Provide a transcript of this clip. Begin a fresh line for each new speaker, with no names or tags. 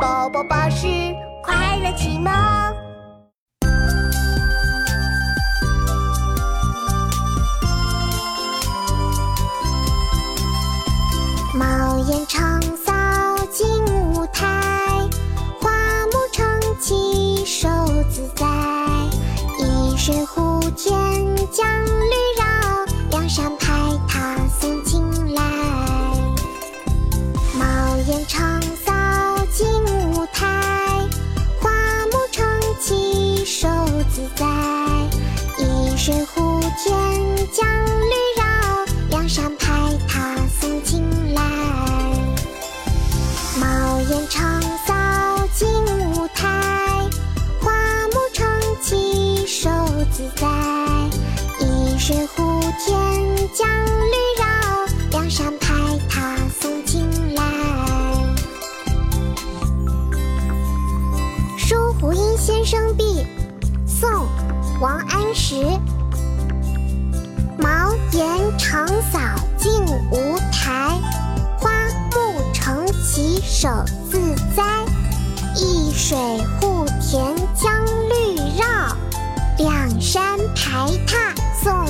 宝宝巴士快乐启蒙。
茅檐长扫净无苔，花木成畦手自在。一水护田将绿水护田将绿绕，梁山排他送青来。茅檐长扫净无苔，花木成畦手自在。一水护田将绿绕，两山排他送青来。《书湖阴先生壁》宋·王安石。茅檐长扫净无苔，花木成畦手自栽。一水护田将绿绕，两山排闼送